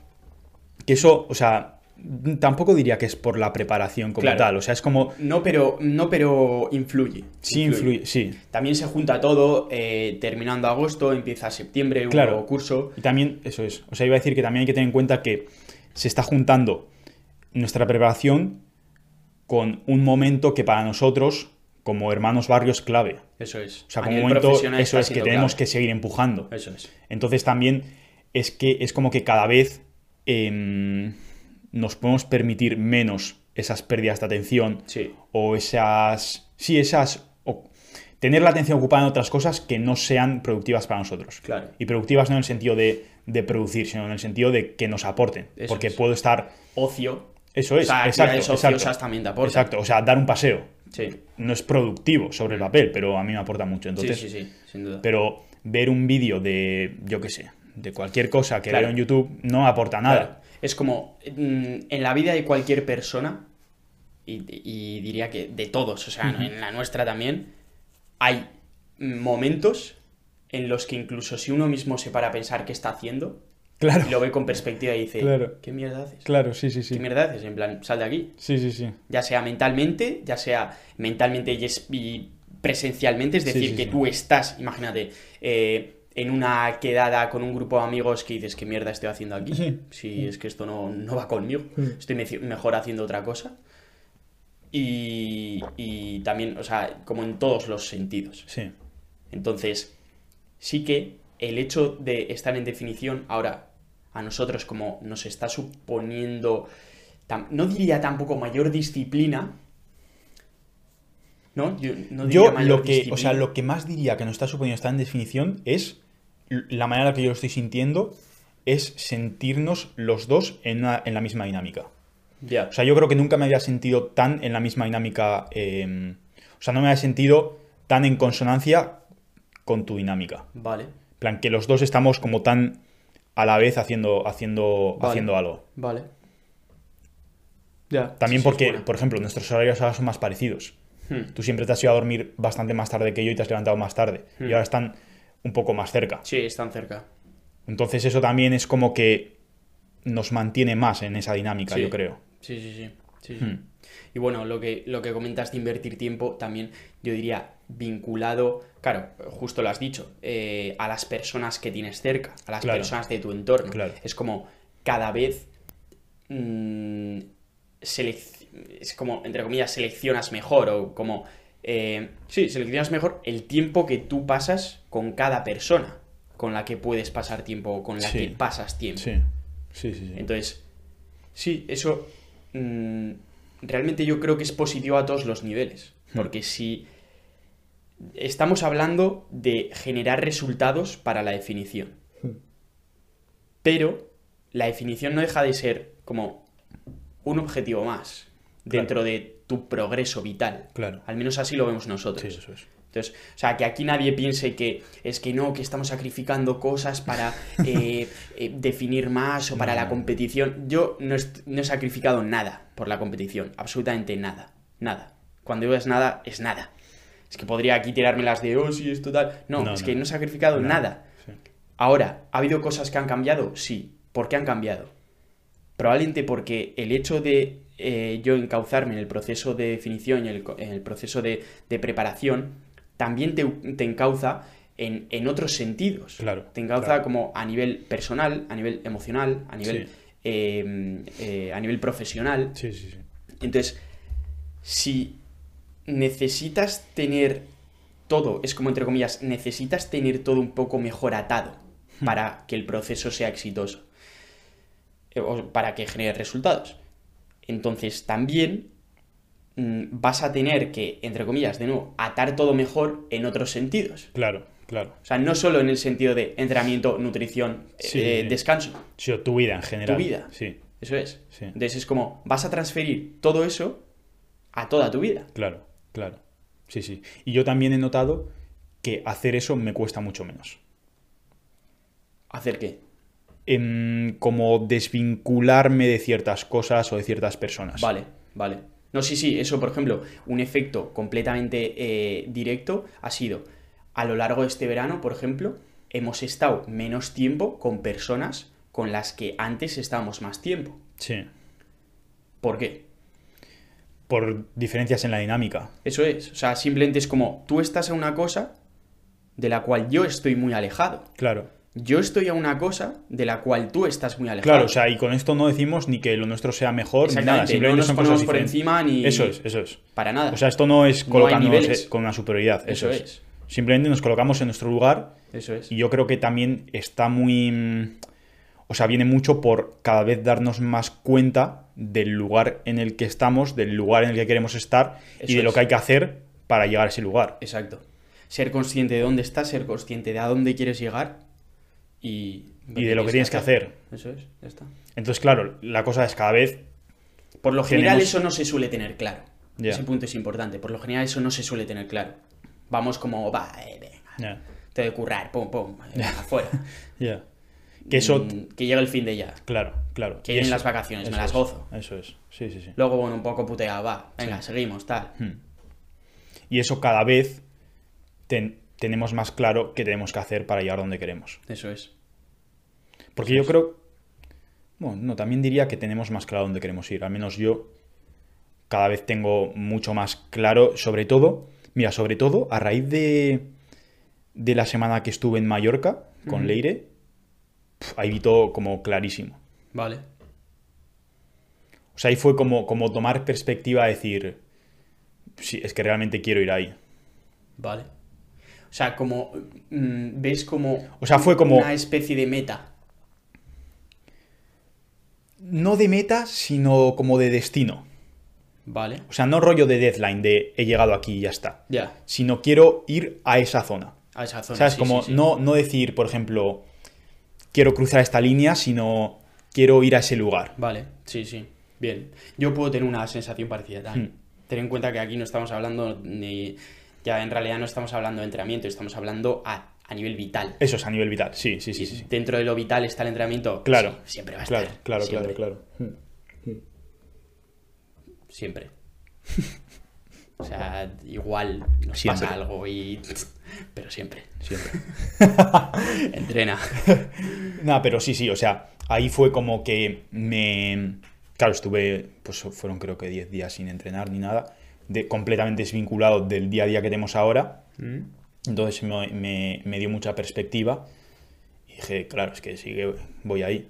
que eso, o sea, tampoco diría que es por la preparación como Claro. tal, o sea, es como. No, pero, no, pero influye. sí influye, sí. También se junta todo, eh, terminando agosto, empieza septiembre, un Claro. nuevo curso. Y también, eso es. O sea, iba a decir que también hay que tener en cuenta que se está juntando nuestra preparación con un momento que para nosotros, como hermanos barrios, es clave. Eso es. O sea, como un momento, eso es que tenemos clave. que seguir empujando. Eso es. Entonces también es que es como que cada vez em, nos podemos permitir menos esas pérdidas de atención Sí. o esas... Sí, esas... o tener la atención ocupada en otras cosas que no sean productivas para nosotros. Claro. Y productivas no en el sentido de, de producir, sino en el sentido de que nos aporten. Eso porque es. puedo estar... Ocio. Eso es, O sea, exacto, exacto. ociosas también te aportan. Exacto, o sea, dar un paseo. Sí. No es productivo sobre el papel, pero a mí me aporta mucho. Entonces, sí, sí, sí, sin duda. pero ver un vídeo de, yo qué sé, de cualquier cosa que Claro. veo en YouTube no aporta nada. Claro. Es como mm, en la vida de cualquier persona, y, y diría que de todos, o sea, en la nuestra también, hay momentos en los que incluso si uno mismo se para a pensar qué está haciendo, Claro, y lo ve con perspectiva y dice, Claro. ¿qué mierda haces? claro, sí, sí, sí. ¿Qué mierda haces? En plan, sal de aquí. Sí, sí, sí. Ya sea mentalmente, ya sea mentalmente y, es- y presencialmente, es Sí, decir, sí, que sí. tú estás, imagínate, eh, en una quedada con un grupo de amigos que dices, ¿qué mierda estoy haciendo aquí? Sí. Si es que esto no, no va conmigo, Sí. estoy mejor haciendo otra cosa. Y, y también, o sea, como en todos los sentidos. Sí. Entonces, sí que el hecho de estar en definición, ahora, a nosotros como nos está suponiendo, no diría tampoco mayor disciplina, ¿no? Yo, no diría Yo mayor lo que, o disciplina. sea, lo que más diría que nos está suponiendo estar en definición es la manera en la que yo lo estoy sintiendo es sentirnos los dos en, una- en la misma dinámica. Ya, O sea, yo creo que nunca me había sentido tan en la misma dinámica. eh, o sea, no me había sentido tan en consonancia con tu dinámica. vale, En plan, que los dos estamos como tan a la vez haciendo, haciendo, Vale. haciendo algo. vale. Ya. También sí, porque, por ejemplo, nuestros horarios ahora son más parecidos. Hmm. Tú siempre te has ido a dormir bastante más tarde que yo y te has levantado más tarde. Hmm. Y ahora están un poco más cerca. Sí, están cerca. Entonces eso también es como que nos mantiene más en esa dinámica, Sí. yo creo. Sí, sí, sí. sí, sí. Hmm. Y bueno, lo que, lo que comentas de invertir tiempo también, yo diría, vinculado, claro, justo lo has dicho, eh, a las personas que tienes cerca, a las Claro. personas de tu entorno. Claro. Es como cada vez mm, es como, entre comillas, seleccionas mejor o como... eh, sí, seleccionas mejor el tiempo que tú pasas con cada persona con la que puedes pasar tiempo o con la Sí. que pasas tiempo. Sí, sí, sí. sí. Entonces, sí, eso mm, realmente yo creo que es positivo a todos los niveles. Hmm. Porque si estamos hablando de generar resultados para la definición. Hmm. Pero la definición no deja de ser como un objetivo más dentro de tu progreso vital. Claro. Al menos así lo vemos nosotros. Sí, eso es. Entonces, o sea, que aquí nadie piense que es que no, que estamos sacrificando cosas para eh, eh, definir más o para No. la competición. Yo no, he sacrificado nada por la competición, absolutamente nada, nada. Cuando digo es nada, es nada. Es que podría aquí tirarme las de, oh, sí, esto tal. No, No, es que no he sacrificado nada. Sí. Ahora, ¿ha habido cosas que han cambiado? Sí. ¿Por qué han cambiado? Probablemente porque el hecho de eh, yo encauzarme en el proceso de definición y el, en el proceso de, de preparación también te, te encauza en, en otros sentidos. Claro, Te encauza claro. como a nivel personal, a nivel emocional, a nivel, Sí. eh, eh, a nivel profesional. Sí, sí, sí. Entonces, si necesitas tener todo, es como entre comillas, necesitas tener todo un poco mejor atado para que el proceso sea exitoso, eh, o para que genere resultados. Entonces, también mm, vas a tener que, entre comillas, de nuevo, atar todo mejor en otros sentidos. Claro, claro. O sea, no solo en el sentido de entrenamiento, nutrición, Sí, eh, sí. descanso. Sí, o tu vida en general. Tu vida. Sí, Eso es. Sí. Entonces es como, vas a transferir todo eso a toda tu vida. claro, claro. Sí, sí. Y yo también he notado que hacer eso me cuesta mucho menos. ¿Hacer qué? Em, como desvincularme de ciertas cosas o de ciertas personas. Vale, vale. No, sí, sí, eso, por ejemplo, un efecto completamente eh, directo ha sido, a lo largo de este verano, por ejemplo, hemos estado menos tiempo con personas con las que antes estábamos más tiempo. Sí. ¿Por qué? Por diferencias en la dinámica. Eso es. O sea, simplemente es como, tú estás a una cosa de la cual yo estoy muy alejado. Claro. Yo estoy a una cosa de la cual tú estás muy alejado. Claro, o sea, y con esto no decimos ni que lo nuestro sea mejor ni nada, simplemente no nos son ponemos cosas por encima ni... Eso es, eso es. Para nada. O sea, esto no es colocándonos con una superioridad. Eso, Eso es. es. Simplemente nos colocamos en nuestro lugar Eso es. y yo creo que también está muy... O sea, viene mucho por cada vez darnos más cuenta del lugar en el que estamos, del lugar en el que queremos estar y de lo que hay que hacer para llegar a ese lugar. Exacto. Ser consciente de dónde estás, ser consciente de a dónde quieres llegar y... Y de lo que tienes que hacer. Eso es, ya está. Entonces, claro, la cosa es cada vez... Por lo general Tenemos- eso no se suele tener claro. Ese punto es importante. Por lo general eso no se suele tener claro. Vamos como, va, eh, venga, Ya, te de currar, pum, pum, eh, afuera. ya. Que eso- mm, que llega el fin de ya. Claro, claro. Que vienen las vacaciones, me las es, gozo. Eso es, sí, sí, sí. Luego, bueno, un poco puteado, va, venga, Sí. seguimos, tal. Hmm. Y eso cada vez ten- tenemos más claro qué tenemos que hacer para llegar donde queremos. Eso es. Porque yo creo, bueno, no, también diría que tenemos más claro dónde queremos ir. Al menos yo cada vez tengo mucho más claro, sobre todo, mira, sobre todo a raíz de, de la semana que estuve en Mallorca con. Leire, pf, ahí vi todo como clarísimo. Vale. O sea, ahí fue como, como tomar perspectiva, decir, sí, es que realmente quiero ir ahí. Vale. O sea, como. mm, ¿Ves como. O sea, fue como- Una especie de meta. No de meta, sino como de destino. Vale. O sea, no rollo de deadline, de he llegado aquí y ya está. Ya. Sino quiero ir a esa zona. A esa zona. ¿Sabes? sí, como sí, sí. No, no decir, por ejemplo, quiero cruzar esta línea, sino quiero ir a ese lugar. Vale, sí, sí. Bien. Yo puedo tener una sensación parecida también. Hmm. Ten en cuenta que aquí no estamos hablando ni. Ya en realidad no estamos hablando de entrenamiento, estamos hablando a, a nivel vital. Eso es a nivel vital. Sí, sí, sí. Dentro de lo vital está el entrenamiento. Claro. sí, siempre va a Claro, estar. claro, siempre, claro, claro. Siempre. O sea, igual nos Siempre. pasa algo y. Pero siempre. Siempre. Entrena. No, pero sí, sí, o sea, ahí fue como que me... Claro, estuve, pues fueron creo que 10 días sin entrenar ni nada, de, completamente desvinculado del día a día que tenemos ahora. Mm. Entonces me, me- me dio mucha perspectiva y dije, claro, es que sí que voy ahí.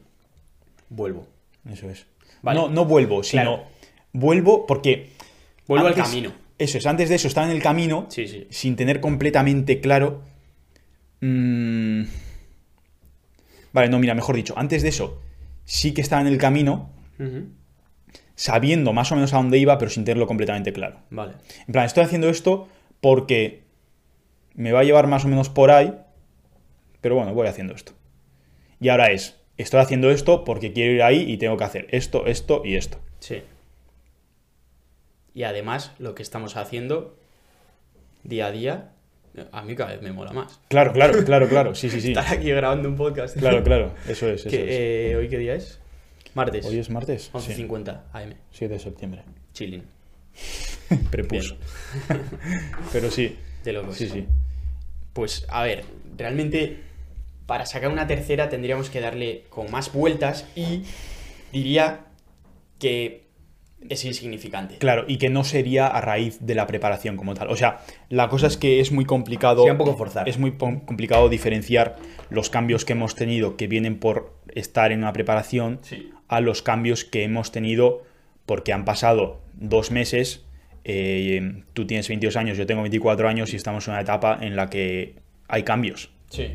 Vuelvo. Eso es. Vale. No, no vuelvo, sino Claro. vuelvo porque... Vuelvo al camino. Eso es, antes de eso estaba en el camino Sí, sí. sin tener completamente claro... mm, Vale, no, mira, mejor dicho, antes de eso sí que estaba en el camino. Sabiendo más o menos a dónde iba, pero sin tenerlo completamente claro. Vale. En plan, estoy haciendo esto porque me va a llevar más o menos por ahí, pero bueno, voy haciendo esto. Y ahora es, estoy haciendo esto porque quiero ir ahí y tengo que hacer esto, esto y esto. Sí. Y además, lo que estamos haciendo día a día, a mí cada vez me mola más. Claro, claro, claro, claro, sí, sí, sí. Estar aquí grabando un podcast. Claro, claro, eso es, eso Que, es. eh, ¿Hoy qué día es? Martes. Hoy es martes, sí, 11.50 AM. 7 de septiembre. Chilling. Prepuso. Pero sí, De locos. sí, sí. Pues a ver, realmente para sacar una tercera tendríamos que darle con más vueltas y diría que es insignificante. Claro, y que no sería a raíz de la preparación como tal. O sea, la cosa es que es muy complicado. Sería un poco forzar. Es muy complicado diferenciar los cambios que hemos tenido que vienen por estar en una preparación Sí. a los cambios que hemos tenido porque han pasado dos meses. eh, tú tienes 22 años, yo tengo 24 años y estamos en una etapa en la que hay cambios. Sí.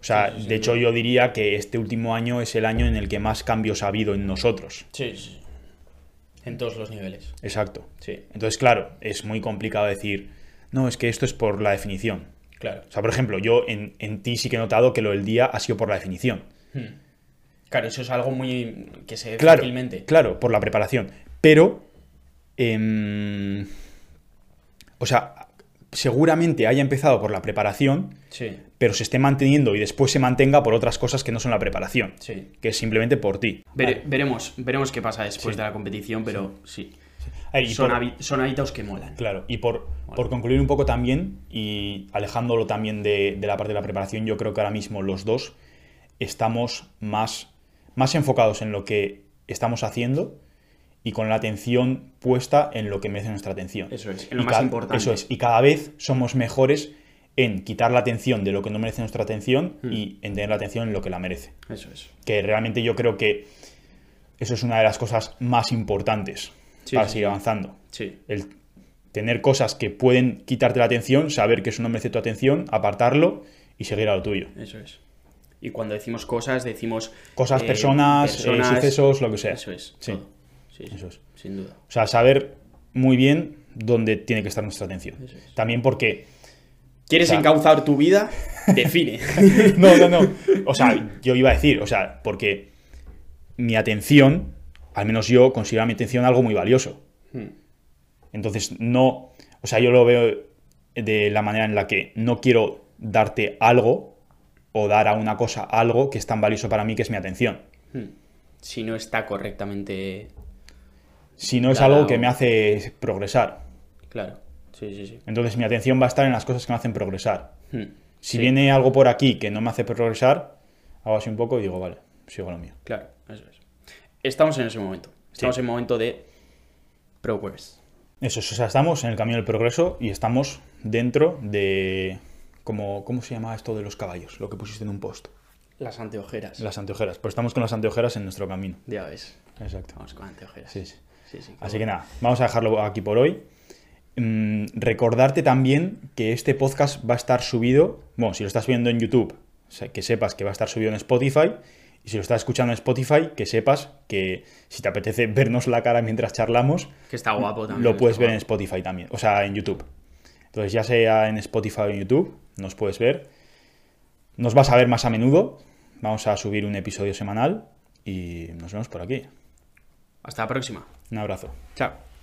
O sea, Sí, sí, sí, de hecho yo diría que este último año es el año en el que más cambios ha habido en nosotros. Sí, sí. En todos los niveles. Exacto. Sí, Entonces, claro, es muy complicado decir, no, es que esto es por la definición. claro. O sea, por ejemplo, yo en, en ti sí que he notado que lo del día ha sido por la definición. Hmm. Claro, eso es algo muy que se ve Claro, fácilmente. claro, por la preparación. Pero, em, o sea, seguramente haya empezado por la preparación, Sí, pero se esté manteniendo y después se mantenga por otras cosas que no son la preparación, sí. que es simplemente por ti. Vere- veremos, veremos qué pasa después Sí. de la competición, pero sí. Ver, Son, por- son hábitos que molan. Claro, y por, por concluir un poco también, y alejándolo también de, de la parte de la preparación, yo creo que ahora mismo los dos estamos más, más enfocados en lo que estamos haciendo y con la atención puesta en lo que merece nuestra atención. Eso es, en lo Y más importante. Eso es, y cada vez somos mejores en quitar la atención de lo que no merece nuestra atención Hmm. y en tener la atención en lo que la merece. Eso es. Que realmente yo creo que eso es una de las cosas más importantes Sí, para sí, seguir avanzando Sí, el tener cosas que pueden quitarte la atención, saber que eso no merece tu atención, apartarlo y seguir a lo tuyo. eso es. Y cuando decimos cosas, decimos... Cosas, eh, personas, eh, personas, sucesos, lo que sea. Eso es. Sí. todo. Sí, Eso es. Sin duda. O sea, saber muy bien dónde tiene que estar nuestra atención. Eso es. También porque... ¿Quieres O sea- encauzar tu vida? Define. No, no, no. O sea, yo iba a decir, o sea, porque mi atención, al menos yo considero mi atención algo muy valioso. Hmm. Entonces, no, o sea, yo lo veo de la manera en la que no quiero darte algo o dar a una cosa algo que es tan valioso para mí que es mi atención. Hmm. Si no está correctamente. Si no es algo que me hace progresar. Claro. Sí, sí, sí. Entonces mi atención va a estar en las cosas que me hacen progresar. Hmm. Si Sí, viene algo por aquí que no me hace progresar, hago así un poco y digo, vale, sigo lo mío. Claro, eso es. Estamos en ese momento. Estamos Sí. en el momento de progress. Eso, o sea, estamos en el camino del progreso y estamos dentro de... Como, ¿Cómo se llama esto de los caballos? Lo que pusiste en un post. Las anteojeras. Las anteojeras. Pues estamos con las anteojeras en nuestro camino. Ya ves. Exacto. Vamos con anteojeras. Sí, sí. Sí, sí, Así que nada, vamos a dejarlo aquí por hoy. Mm, recordarte también que este podcast va a estar subido, bueno, si lo estás viendo en YouTube, que sepas que va a estar subido en Spotify. Y si lo estás escuchando en Spotify, que sepas que si te apetece vernos la cara mientras charlamos, Que está guapo también. lo puedes ver en. Spotify también, o sea, en YouTube. Entonces, ya sea en Spotify o en YouTube, nos puedes ver. Nos vas a ver más a menudo. Vamos a subir un episodio semanal y nos vemos por aquí. Hasta la próxima. Un abrazo. Chao.